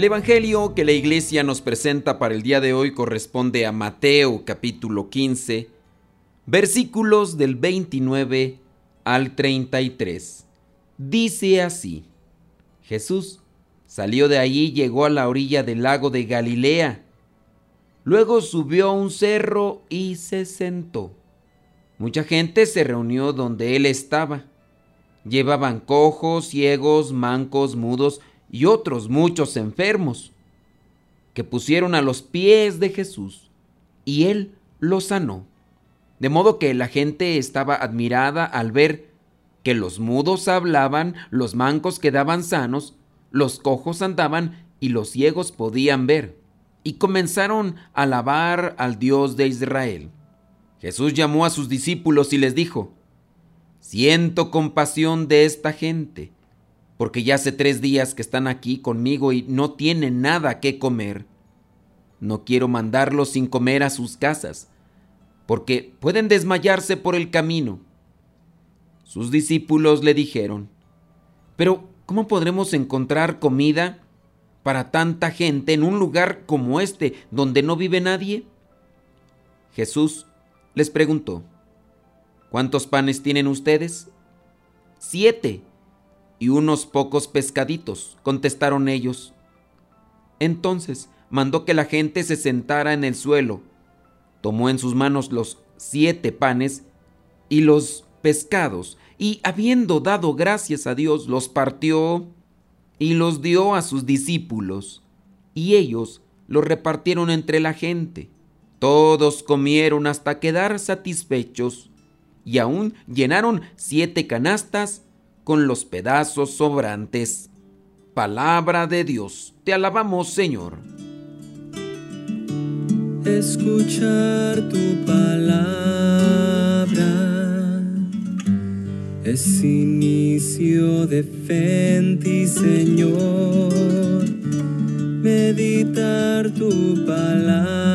El Evangelio que la iglesia nos presenta para el día de hoy corresponde a Mateo capítulo 15, versículos del 29 al 33. Dice así, Jesús salió de allí y llegó a la orilla del lago de Galilea. Luego subió a un cerro y se sentó. Mucha gente se reunió donde él estaba. Llevaban cojos, ciegos, mancos, mudos, y otros muchos enfermos, que pusieron a los pies de Jesús, y él los sanó. De modo que la gente estaba admirada al ver que los mudos hablaban, los mancos quedaban sanos, los cojos andaban y los ciegos podían ver. Y comenzaron a alabar al Dios de Israel. Jesús llamó a sus discípulos y les dijo, Siento compasión de esta gente porque ya hace tres días que están aquí conmigo y no tienen nada que comer. No quiero mandarlos sin comer a sus casas, porque pueden desmayarse por el camino. Sus discípulos le dijeron, pero ¿cómo podremos encontrar comida para tanta gente en un lugar como este donde no vive nadie? Jesús les preguntó, ¿cuántos panes tienen ustedes? Siete, y unos pocos pescaditos, contestaron ellos. Entonces mandó que la gente se sentara en el suelo, tomó en sus manos los siete panes y los pescados, y habiendo dado gracias a Dios, los partió y los dio a sus discípulos, y ellos los repartieron entre la gente. Todos comieron hasta quedar satisfechos, y aún llenaron siete canastas con los pedazos sobrantes. Palabra de Dios, te alabamos Señor. Escuchar tu palabra es inicio de fe en ti, Señor. Meditar tu palabra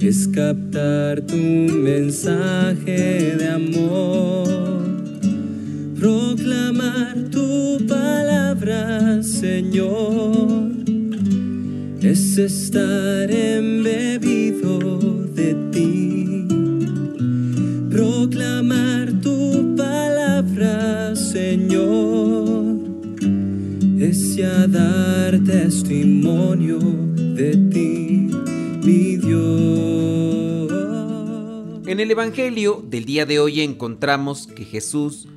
es captar tu mensaje de amor, proclamar tu palabra, Señor, es estar embebido de ti, proclamar tu palabra, Señor, es ya dar testimonio En el Evangelio del día de hoy encontramos que Jesús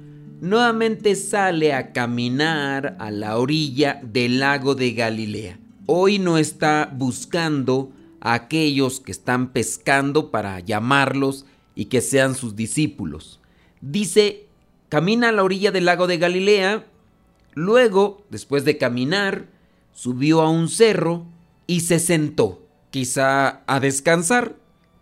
nuevamente sale a caminar a la orilla del lago de Galilea. Hoy no está buscando a aquellos que están pescando para llamarlos y que sean sus discípulos. Dice, camina a la orilla del lago de Galilea, luego, después de caminar, subió a un cerro y se sentó, quizá a descansar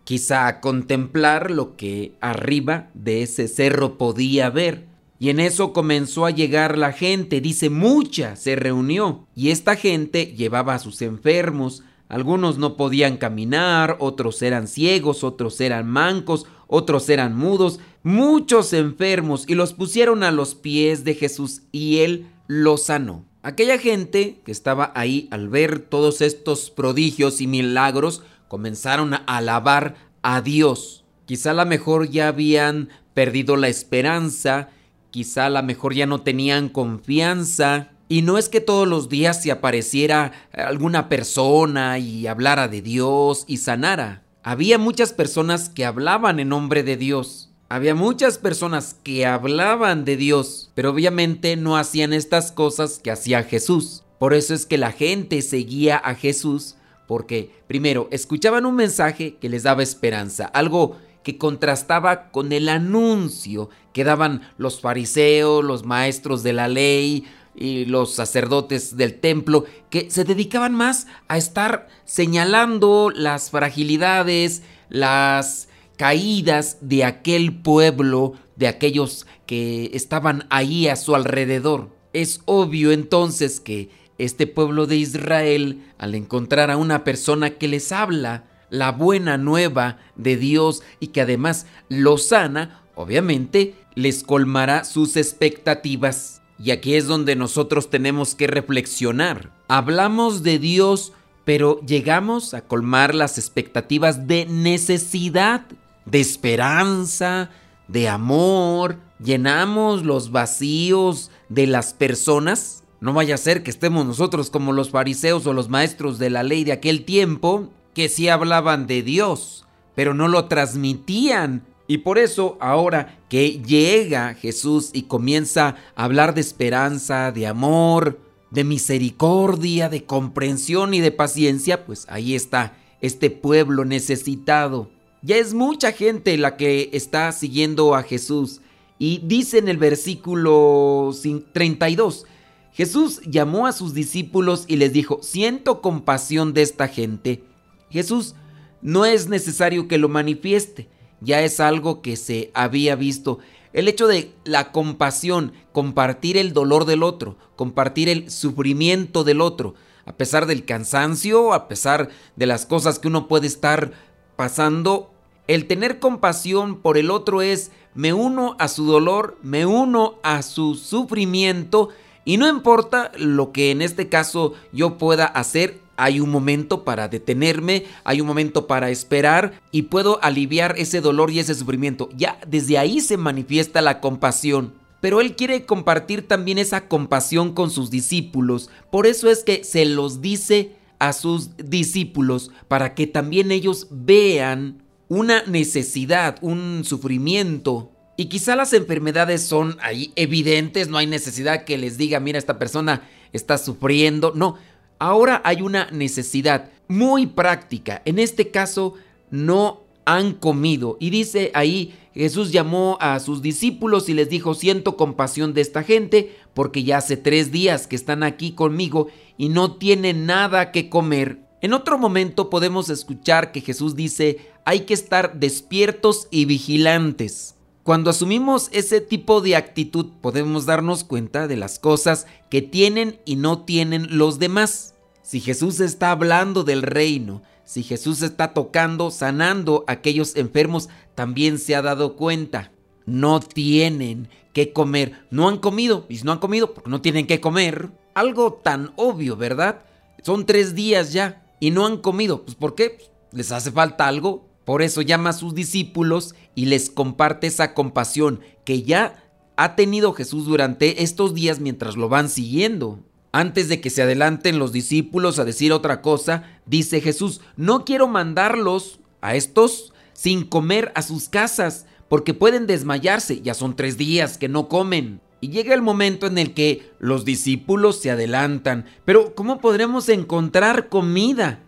quizá a contemplar lo que arriba de ese cerro podía ver. Y en eso comenzó a llegar la gente, dice mucha, se reunió. Y esta gente llevaba a sus enfermos, algunos no podían caminar, otros eran ciegos, otros eran mancos, otros eran mudos, muchos enfermos, y los pusieron a los pies de Jesús y él los sanó. Aquella gente que estaba ahí al ver todos estos prodigios y milagros, comenzaron a alabar a Dios. Quizá a lo mejor ya habían perdido la esperanza, quizá a lo mejor ya no tenían confianza. Y no es que todos los días se apareciera alguna persona y hablara de Dios y sanara. Había muchas personas que hablaban en nombre de Dios. Había muchas personas que hablaban de Dios, pero obviamente no hacían estas cosas que hacía Jesús. Por eso es que la gente seguía a Jesús porque primero escuchaban un mensaje que les daba esperanza, algo que contrastaba con el anuncio que daban los fariseos, los maestros de la ley, y los sacerdotes del templo que se dedicaban más a estar señalando las fragilidades, las caídas de aquel pueblo, de aquellos que estaban ahí a su alrededor. Es obvio entonces que este pueblo de Israel, al encontrar a una persona que les habla la buena nueva de Dios y que además lo sana, obviamente les colmará sus expectativas. Y aquí es donde nosotros tenemos que reflexionar. Hablamos de Dios, pero llegamos a colmar las expectativas de necesidad, de esperanza, de amor. Llenamos los vacíos de las personas. No vaya a ser que estemos nosotros como los fariseos o los maestros de la ley de aquel tiempo, que sí hablaban de Dios, pero no lo transmitían y por eso ahora que llega Jesús y comienza a hablar de esperanza, de amor, de misericordia, de comprensión y de paciencia, pues ahí está este pueblo necesitado. Ya es mucha gente la que está siguiendo a Jesús. Y dice en el versículo 32, Jesús llamó a sus discípulos y les dijo, siento compasión de esta gente. Jesús no es necesario que lo manifieste ya es algo que se había visto. El hecho de la compasión, compartir el dolor del otro, compartir el sufrimiento del otro, a pesar del cansancio, a pesar de las cosas que uno puede estar pasando, el tener compasión por el otro es me uno a su dolor, me uno a su sufrimiento y no importa lo que en este caso yo pueda hacer, hay un momento para detenerme, hay un momento para esperar y puedo aliviar ese dolor y ese sufrimiento. Ya desde ahí se manifiesta la compasión. Pero Él quiere compartir también esa compasión con sus discípulos. Por eso es que se los dice a sus discípulos para que también ellos vean una necesidad, un sufrimiento. Y quizá las enfermedades son ahí evidentes, no hay necesidad que les diga, mira, esta persona está sufriendo. No, Ahora hay una necesidad muy práctica. En este caso, no han comido. Y dice ahí, Jesús llamó a sus discípulos y les dijo, siento compasión de esta gente, porque ya hace tres días que están aquí conmigo y no tienen nada que comer. En otro momento podemos escuchar que Jesús dice, hay que estar despiertos y vigilantes. Cuando asumimos ese tipo de actitud podemos darnos cuenta de las cosas que tienen y no tienen los demás. Si Jesús está hablando del reino, si Jesús está tocando, sanando a aquellos enfermos, también se ha dado cuenta. No tienen que comer. No han comido. Y si no han comido, porque no tienen que comer. Algo tan obvio, ¿verdad? Son tres días ya y no han comido. Pues ¿por qué? ¿Les hace falta algo? Por eso llama a sus discípulos y les comparte esa compasión que ya ha tenido Jesús durante estos días mientras lo van siguiendo. Antes de que se adelanten los discípulos a decir otra cosa, dice Jesús, no quiero mandarlos a estos sin comer a sus casas, porque pueden desmayarse, ya son tres días que no comen. Y llega el momento en el que los discípulos se adelantan, pero ¿cómo podremos encontrar comida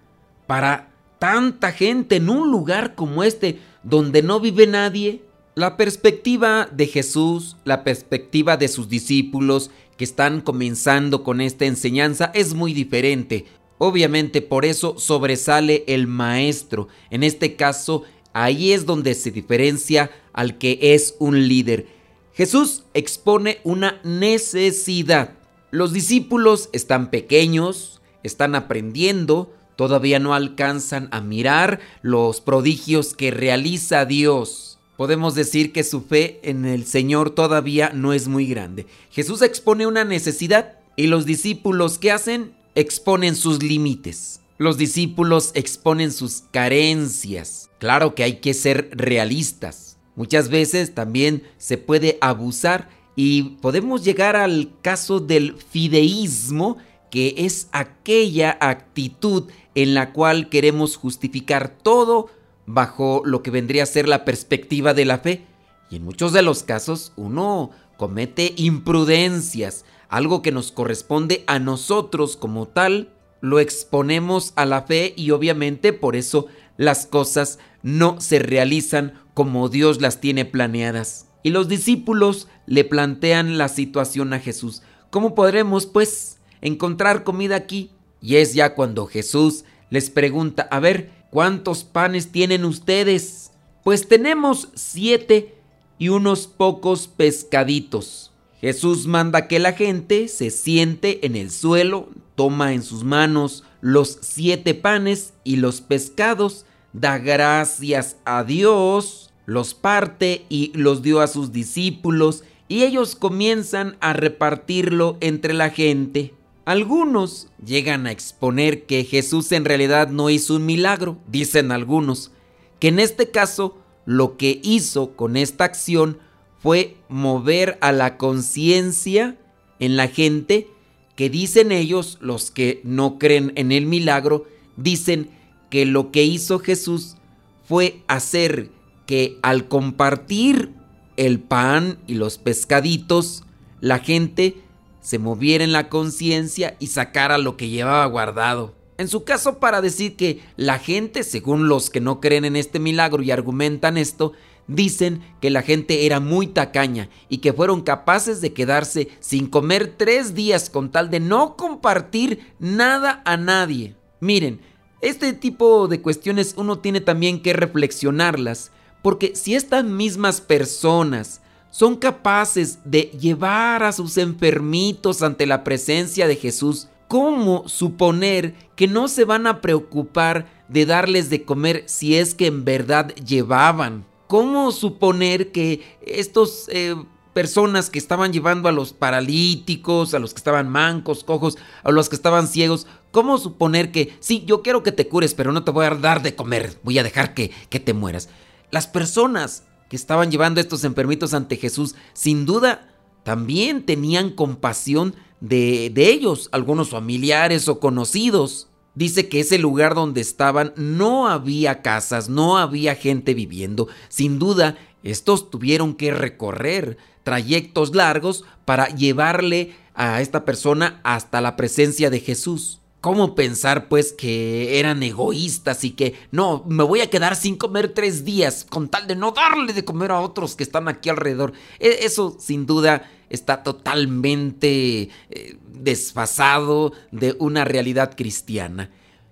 para tanta gente en un lugar como este donde no vive nadie? La perspectiva de Jesús, la perspectiva de sus discípulos que están comenzando con esta enseñanza es muy diferente. Obviamente por eso sobresale el maestro. En este caso, ahí es donde se diferencia al que es un líder. Jesús expone una necesidad. Los discípulos están pequeños, están aprendiendo, todavía no alcanzan a mirar los prodigios que realiza Dios. Podemos decir que su fe en el Señor todavía no es muy grande. Jesús expone una necesidad y los discípulos ¿qué hacen? Exponen sus límites. Los discípulos exponen sus carencias. Claro que hay que ser realistas. Muchas veces también se puede abusar y podemos llegar al caso del fideísmo, que es aquella actitud en la cual queremos justificar todo bajo lo que vendría a ser la perspectiva de la fe. Y en muchos de los casos uno comete imprudencias, algo que nos corresponde a nosotros como tal, lo exponemos a la fe y obviamente por eso las cosas no se realizan como Dios las tiene planeadas. Y los discípulos le plantean la situación a Jesús. ¿Cómo podremos, pues, encontrar comida aquí? Y es ya cuando Jesús les pregunta, a ver, ¿cuántos panes tienen ustedes? Pues tenemos siete y unos pocos pescaditos. Jesús manda que la gente se siente en el suelo, toma en sus manos los siete panes y los pescados, da gracias a Dios, los parte y los dio a sus discípulos y ellos comienzan a repartirlo entre la gente. Algunos llegan a exponer que Jesús en realidad no hizo un milagro, dicen algunos, que en este caso lo que hizo con esta acción fue mover a la conciencia en la gente que dicen ellos, los que no creen en el milagro, dicen que lo que hizo Jesús fue hacer que al compartir el pan y los pescaditos, la gente se moviera en la conciencia y sacara lo que llevaba guardado. En su caso, para decir que la gente, según los que no creen en este milagro y argumentan esto, dicen que la gente era muy tacaña y que fueron capaces de quedarse sin comer tres días con tal de no compartir nada a nadie. Miren, este tipo de cuestiones uno tiene también que reflexionarlas porque si estas mismas personas son capaces de llevar a sus enfermitos ante la presencia de Jesús, ¿cómo suponer que no se van a preocupar de darles de comer si es que en verdad llevaban? ¿Cómo suponer que estos eh, personas que estaban llevando a los paralíticos, a los que estaban mancos, cojos, a los que estaban ciegos, ¿cómo suponer que sí, yo quiero que te cures, pero no te voy a dar de comer, voy a dejar que, que te mueras? Las personas que estaban llevando estos enfermitos ante Jesús, sin duda, también tenían compasión de, de ellos, algunos familiares o conocidos. Dice que ese lugar donde estaban no había casas, no había gente viviendo. Sin duda, estos tuvieron que recorrer trayectos largos para llevarle a esta persona hasta la presencia de Jesús. ¿Cómo pensar pues que eran egoístas y que no, me voy a quedar sin comer tres días con tal de no darle de comer a otros que están aquí alrededor? E, eso sin duda está totalmente eh, desfasado de una realidad cristiana.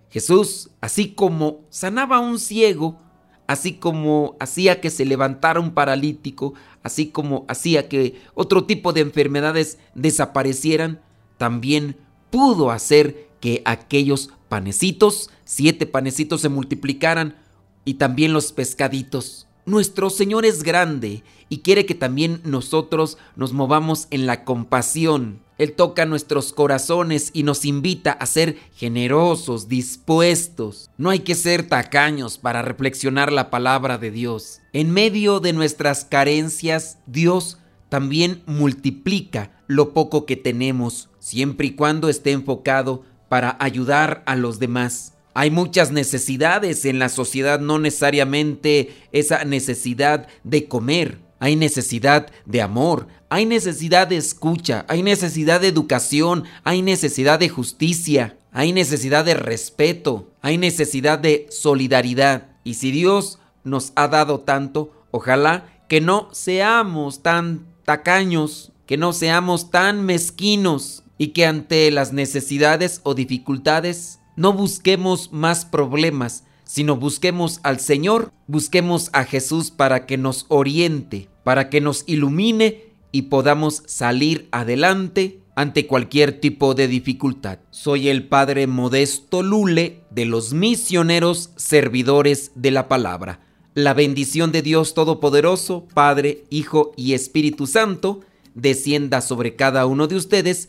Jesús, así como sanaba a un ciego, así como hacía que se levantara un paralítico, así como hacía que otro tipo de enfermedades desaparecieran, también pudo hacer que aquellos panecitos, siete panecitos se multiplicaran y también los pescaditos. Nuestro Señor es grande y quiere que también nosotros nos movamos en la compasión. Él toca nuestros corazones y nos invita a ser generosos, dispuestos. No hay que ser tacaños para reflexionar la palabra de Dios. En medio de nuestras carencias, Dios también multiplica lo poco que tenemos, siempre y cuando esté enfocado para ayudar a los demás. Hay muchas necesidades en la sociedad, no necesariamente esa necesidad de comer. Hay necesidad de amor, hay necesidad de escucha, hay necesidad de educación, hay necesidad de justicia, hay necesidad de respeto, hay necesidad de solidaridad. Y si Dios nos ha dado tanto, ojalá que no seamos tan tacaños, que no seamos tan mezquinos, y que ante las necesidades o dificultades no busquemos más problemas, sino busquemos al Señor, busquemos a Jesús para que nos oriente, para que nos ilumine y podamos salir adelante ante cualquier tipo de dificultad. Soy el Padre Modesto Lule de los misioneros servidores de la palabra. La bendición de Dios Todopoderoso, Padre, Hijo y Espíritu Santo, descienda sobre cada uno de ustedes